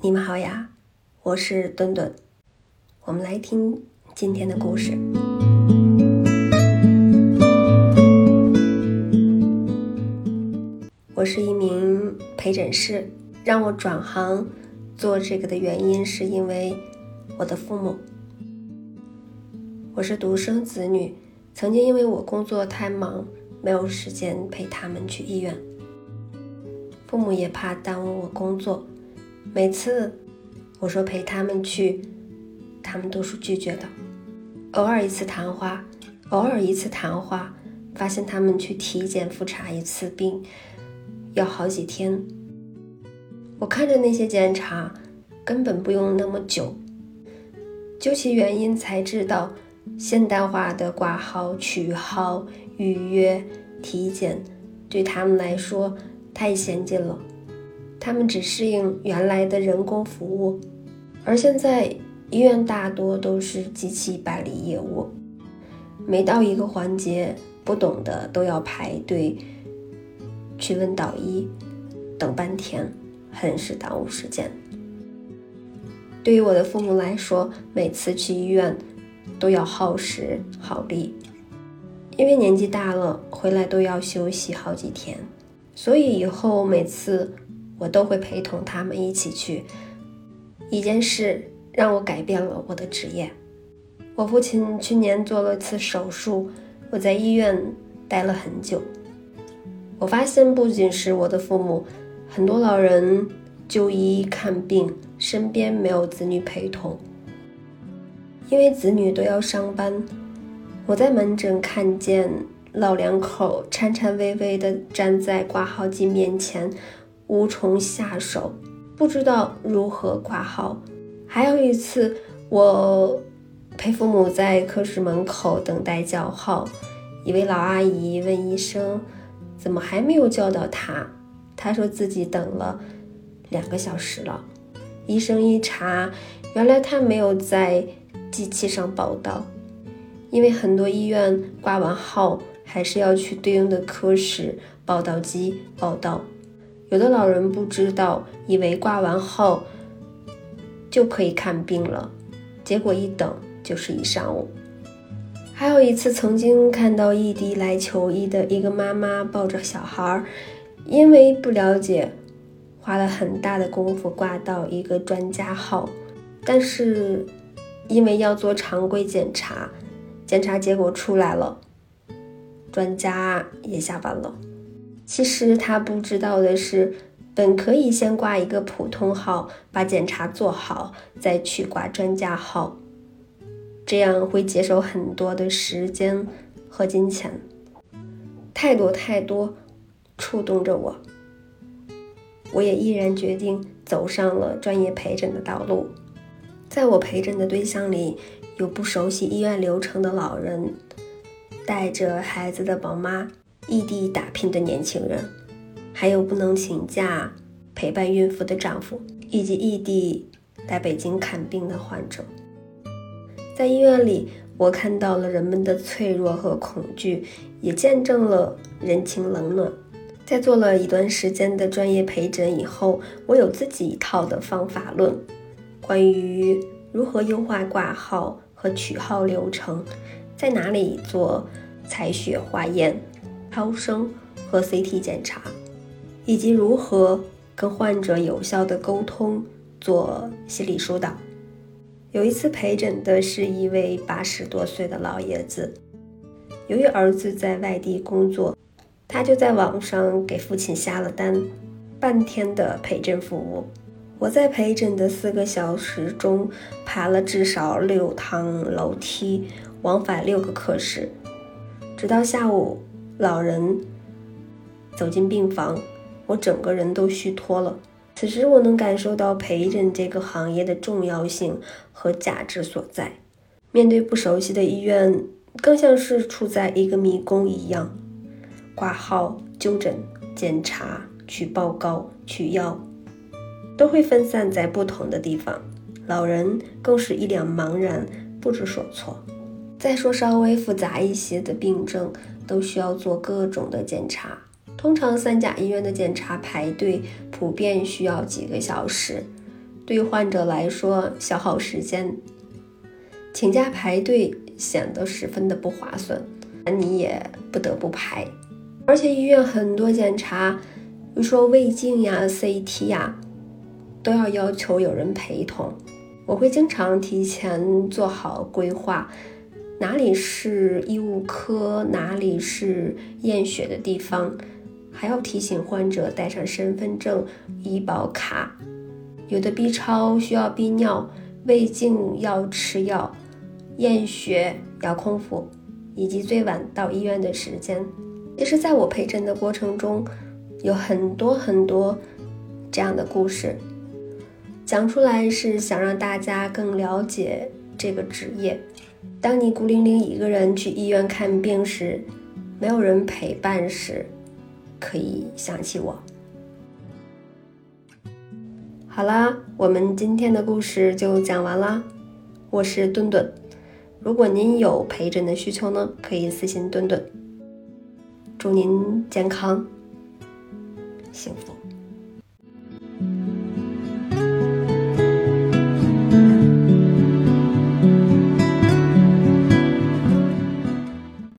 你们好呀，我是墩墩，我们来听今天的故事。我是一名陪诊师，让我转行做这个的原因是因为我的父母。我是独生子女，曾经因为我工作太忙，没有时间陪他们去医院，父母也怕耽误我工作。每次我说陪他们去，他们都是拒绝的。偶尔一次谈话，偶尔一次谈话，发现他们去体检复查一次病要好几天。我看着那些检查，根本不用那么久。究其原因，才知道现代化的挂号、取号、预约、体检，对他们来说太先进了。他们只适应原来的人工服务，而现在医院大多都是机器办理业务，每到一个环节，不懂的都要排队去问导医，等半天，很是耽误时间。对于我的父母来说，每次去医院都要耗时耗力，因为年纪大了，回来都要休息好几天，所以以后每次。我都会陪同他们一起去。一件事让我改变了我的职业。我父亲去年做了次手术，我在医院待了很久。我发现，不仅是我的父母，很多老人就医看病，身边没有子女陪同，因为子女都要上班。我在门诊看见老两口颤颤巍巍地站在挂号机面前。无从下手，不知道如何挂号。还有一次，我陪父母在科室门口等待叫号，一位老阿姨问医生：“怎么还没有叫到他？”他说自己等了两个小时了。医生一查，原来他没有在机器上报到，因为很多医院挂完号还是要去对应的科室报到机报到。有的老人不知道，以为挂完号就可以看病了，结果一等就是一上午。还有一次，曾经看到异地来求医的一个妈妈抱着小孩，因为不了解，花了很大的功夫挂到一个专家号，但是因为要做常规检查，检查结果出来了，专家也下班了。其实他不知道的是，本可以先挂一个普通号，把检查做好，再去挂专家号，这样会节省很多的时间和金钱。太多太多触动着我，我也毅然决定走上了专业陪诊的道路。在我陪诊的对象里，有不熟悉医院流程的老人，带着孩子的宝妈。异地打拼的年轻人，还有不能请假陪伴孕妇的丈夫，以及异地来北京看病的患者，在医院里，我看到了人们的脆弱和恐惧，也见证了人情冷暖。在做了一段时间的专业陪诊以后，我有自己一套的方法论，关于如何优化挂号和取号流程，在哪里做采血化验。超声和 CT 检查，以及如何跟患者有效的沟通，做心理疏导。有一次陪诊的是一位八十多岁的老爷子，由于儿子在外地工作，他就在网上给父亲下了单，半天的陪诊服务。我在陪诊的四个小时中，爬了至少六趟楼梯，往返六个科室，直到下午。老人走进病房，我整个人都虚脱了。此时，我能感受到陪诊这个行业的重要性和价值所在。面对不熟悉的医院，更像是处在一个迷宫一样。挂号、就诊、检查、取报告、取药，都会分散在不同的地方。老人更是一脸茫然，不知所措。再说稍微复杂一些的病症。都需要做各种的检查，通常三甲医院的检查排队普遍需要几个小时，对患者来说消耗时间，请假排队显得十分的不划算，你也不得不排。而且医院很多检查，比如说胃镜呀、CT 呀，都要要求有人陪同。我会经常提前做好规划，哪里是医务科，哪里是验血的地方，还要提醒患者带上身份证、医保卡。有的 B 超需要逼尿，胃镜要吃药，验血要空腹，以及最晚到医院的时间。其实，在我陪诊的过程中，有很多很多这样的故事。讲出来是想让大家更了解这个职业。当你孤零零一个人去医院看病时，没有人陪伴时，可以想起我。好啦，我们今天的故事就讲完啦。我是顿顿，如果您有陪诊的需求呢，可以私信顿顿。祝您健康幸福。